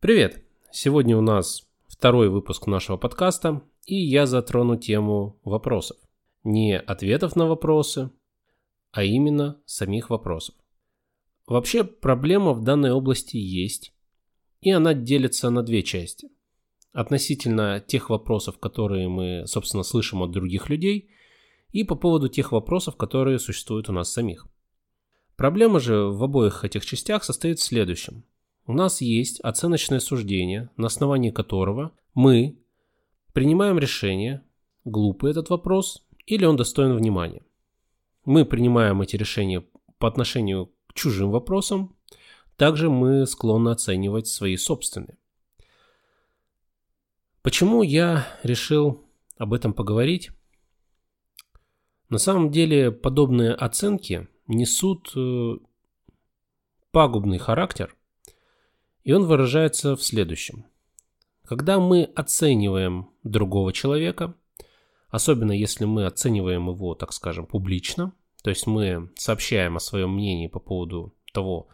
Привет! Сегодня у нас второй выпуск нашего подкаста, и я затрону тему вопросов. Не ответов на вопросы, а именно самих вопросов. Вообще проблема в данной области есть, и она делится на две части. Относительно тех вопросов, которые мы, собственно, слышим от других людей, и по поводу тех вопросов, которые существуют у нас самих. Проблема же в обоих этих частях состоит в следующем. У нас есть оценочное суждение, на основании которого мы принимаем решение, глупый этот вопрос или он достоин внимания. Мы принимаем эти решения по отношению к чужим вопросам, также мы склонны оценивать свои собственные. Почему я решил об этом поговорить? На самом деле подобные оценки несут э, пагубный характер, и он выражается в следующем. Когда мы оцениваем другого человека, особенно если мы оцениваем его, так скажем, публично, то есть мы сообщаем о своем мнении по поводу того,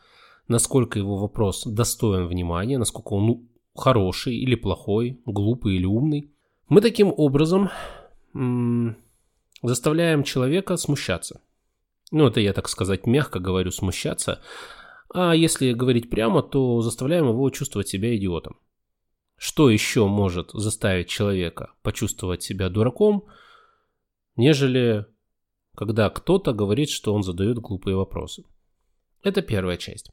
насколько его вопрос достоин внимания, насколько он ну, хороший или плохой, глупый или умный, мы таким образом заставляем человека смущаться. Ну, это я, так сказать, мягко говорю, смущаться. А если говорить прямо, то заставляем его чувствовать себя идиотом. Что еще может заставить человека почувствовать себя дураком, нежели когда кто-то говорит, что он задает глупые вопросы? Это первая часть.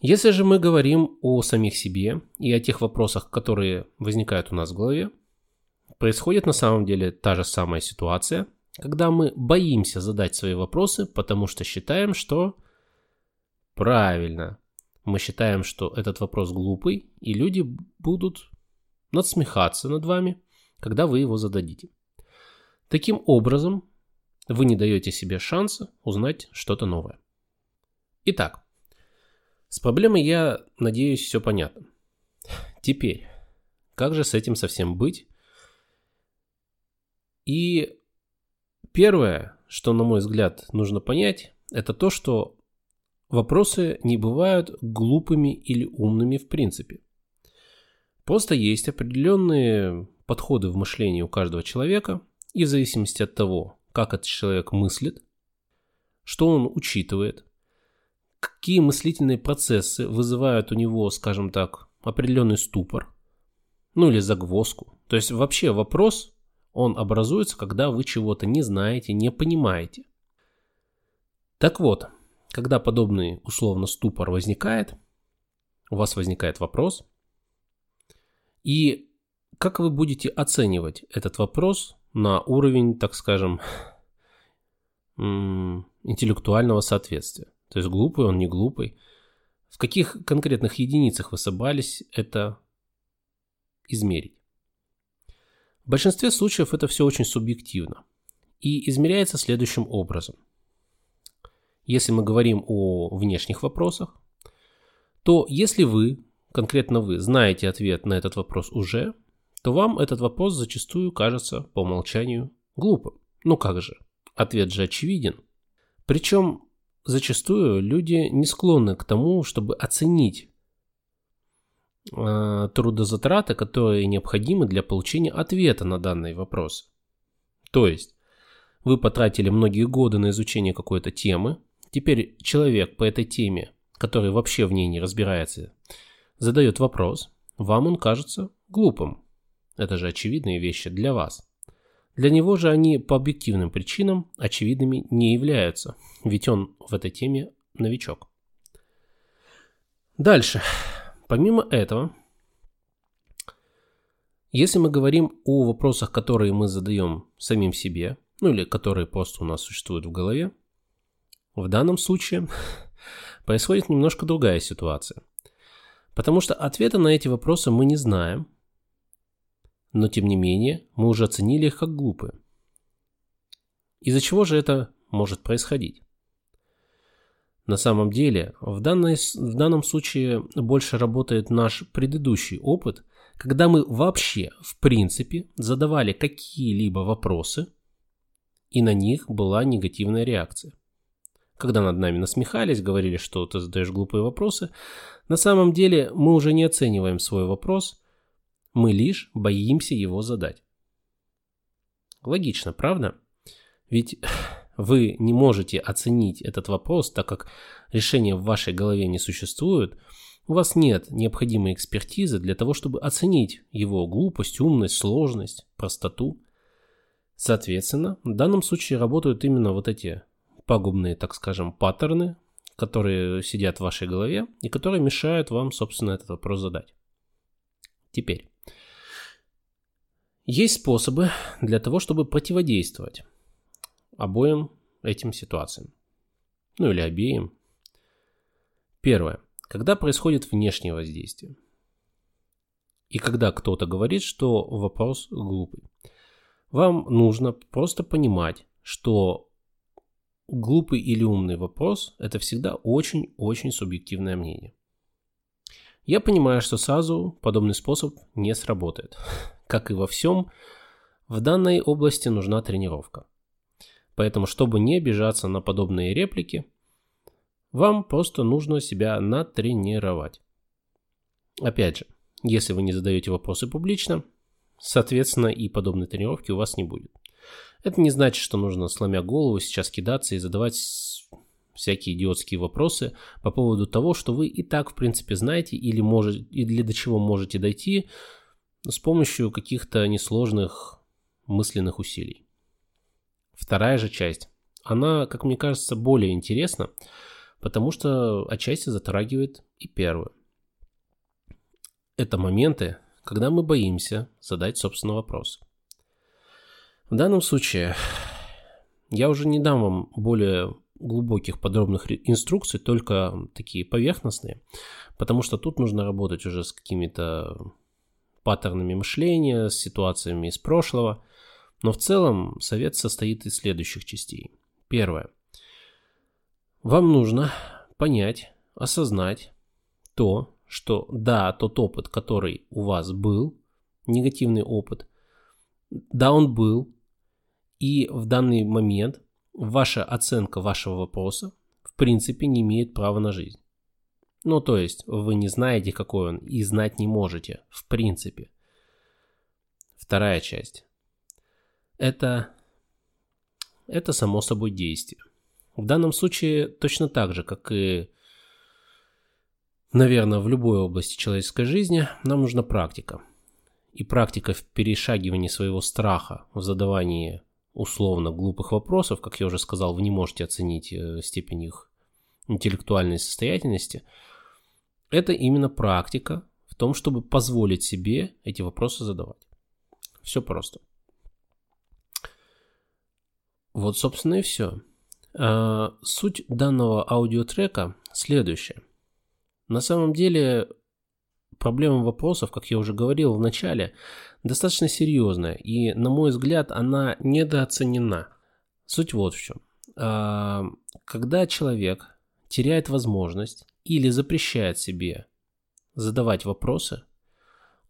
Если же мы говорим о самих себе и о тех вопросах, которые возникают у нас в голове, происходит на самом деле та же самая ситуация, когда мы боимся задать свои вопросы, потому что считаем, что правильно. Мы считаем, что этот вопрос глупый, и люди будут надсмехаться над вами, когда вы его зададите. Таким образом, вы не даете себе шанса узнать что-то новое. Итак, с проблемой я надеюсь все понятно. Теперь, как же с этим совсем быть? И первое, что, на мой взгляд, нужно понять, это то, что вопросы не бывают глупыми или умными в принципе. Просто есть определенные подходы в мышлении у каждого человека, и в зависимости от того, как этот человек мыслит, что он учитывает, какие мыслительные процессы вызывают у него, скажем так, определенный ступор, ну или загвоздку. То есть вообще вопрос, он образуется, когда вы чего-то не знаете, не понимаете. Так вот, когда подобный условно ступор возникает, у вас возникает вопрос, и как вы будете оценивать этот вопрос на уровень, так скажем, интеллектуального соответствия? То есть глупый он, не глупый. В каких конкретных единицах вы собрались это измерить? В большинстве случаев это все очень субъективно и измеряется следующим образом. Если мы говорим о внешних вопросах, то если вы, конкретно вы, знаете ответ на этот вопрос уже, то вам этот вопрос зачастую кажется по умолчанию глупым. Ну как же, ответ же очевиден. Причем зачастую люди не склонны к тому, чтобы оценить э, трудозатраты, которые необходимы для получения ответа на данный вопрос. То есть, вы потратили многие годы на изучение какой-то темы, теперь человек по этой теме, который вообще в ней не разбирается, задает вопрос, вам он кажется глупым. Это же очевидные вещи для вас. Для него же они по объективным причинам очевидными не являются, ведь он в этой теме новичок. Дальше. Помимо этого, если мы говорим о вопросах, которые мы задаем самим себе, ну или которые просто у нас существуют в голове, в данном случае происходит немножко другая ситуация. Потому что ответа на эти вопросы мы не знаем, но тем не менее мы уже оценили их как глупые. Из-за чего же это может происходить? На самом деле, в, данной, в данном случае больше работает наш предыдущий опыт, когда мы вообще, в принципе, задавали какие-либо вопросы, и на них была негативная реакция. Когда над нами насмехались, говорили, что ты задаешь глупые вопросы, на самом деле мы уже не оцениваем свой вопрос, мы лишь боимся его задать. Логично, правда? Ведь вы не можете оценить этот вопрос, так как решения в вашей голове не существует, у вас нет необходимой экспертизы для того, чтобы оценить его глупость, умность, сложность, простоту. Соответственно, в данном случае работают именно вот эти пагубные, так скажем, паттерны, которые сидят в вашей голове и которые мешают вам, собственно, этот вопрос задать. Теперь, есть способы для того, чтобы противодействовать обоим этим ситуациям. Ну или обеим. Первое. Когда происходит внешнее воздействие. И когда кто-то говорит, что вопрос глупый. Вам нужно просто понимать, что глупый или умный вопрос – это всегда очень-очень субъективное мнение. Я понимаю, что сразу подобный способ не сработает. Как и во всем, в данной области нужна тренировка. Поэтому, чтобы не обижаться на подобные реплики, вам просто нужно себя натренировать. Опять же, если вы не задаете вопросы публично, соответственно и подобной тренировки у вас не будет. Это не значит, что нужно, сломя голову, сейчас кидаться и задавать всякие идиотские вопросы по поводу того, что вы и так, в принципе, знаете или, может, или до чего можете дойти с помощью каких-то несложных мысленных усилий. Вторая же часть, она, как мне кажется, более интересна, потому что отчасти затрагивает и первую. Это моменты, когда мы боимся задать собственный вопрос. В данном случае я уже не дам вам более глубоких подробных инструкций, только такие поверхностные, потому что тут нужно работать уже с какими-то паттернами мышления, с ситуациями из прошлого. Но в целом совет состоит из следующих частей. Первое. Вам нужно понять, осознать то, что да, тот опыт, который у вас был, негативный опыт, да, он был, и в данный момент ваша оценка вашего вопроса в принципе не имеет права на жизнь. Ну, то есть, вы не знаете, какой он, и знать не можете, в принципе. Вторая часть. Это, это само собой действие. В данном случае точно так же, как и, наверное, в любой области человеческой жизни, нам нужна практика. И практика в перешагивании своего страха, в задавании условно глупых вопросов, как я уже сказал, вы не можете оценить э, степень их интеллектуальной состоятельности – это именно практика в том, чтобы позволить себе эти вопросы задавать. Все просто. Вот, собственно, и все. А, суть данного аудиотрека следующая. На самом деле, проблема вопросов, как я уже говорил в начале, достаточно серьезная, и, на мой взгляд, она недооценена. Суть вот в чем. А, когда человек теряет возможность или запрещает себе задавать вопросы,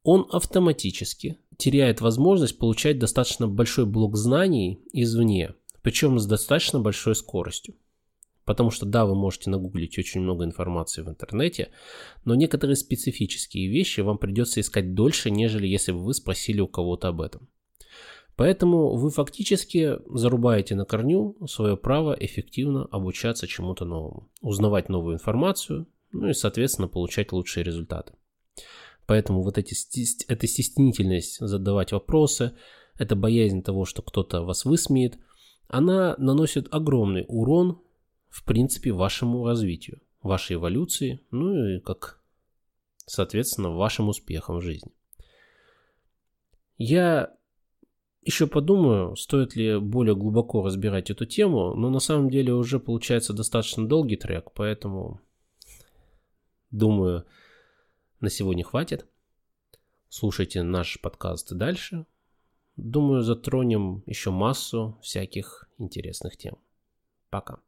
он автоматически теряет возможность получать достаточно большой блок знаний извне, причем с достаточно большой скоростью. Потому что да, вы можете нагуглить очень много информации в интернете, но некоторые специфические вещи вам придется искать дольше, нежели если бы вы спросили у кого-то об этом. Поэтому вы фактически зарубаете на корню свое право эффективно обучаться чему-то новому, узнавать новую информацию, ну и, соответственно, получать лучшие результаты. Поэтому вот эти, эта стеснительность задавать вопросы, эта боязнь того, что кто-то вас высмеет, она наносит огромный урон, в принципе, вашему развитию, вашей эволюции, ну и как, соответственно, вашим успехам в жизни. Я еще подумаю, стоит ли более глубоко разбирать эту тему, но на самом деле уже получается достаточно долгий трек, поэтому думаю, на сегодня хватит. Слушайте наш подкаст дальше. Думаю, затронем еще массу всяких интересных тем. Пока.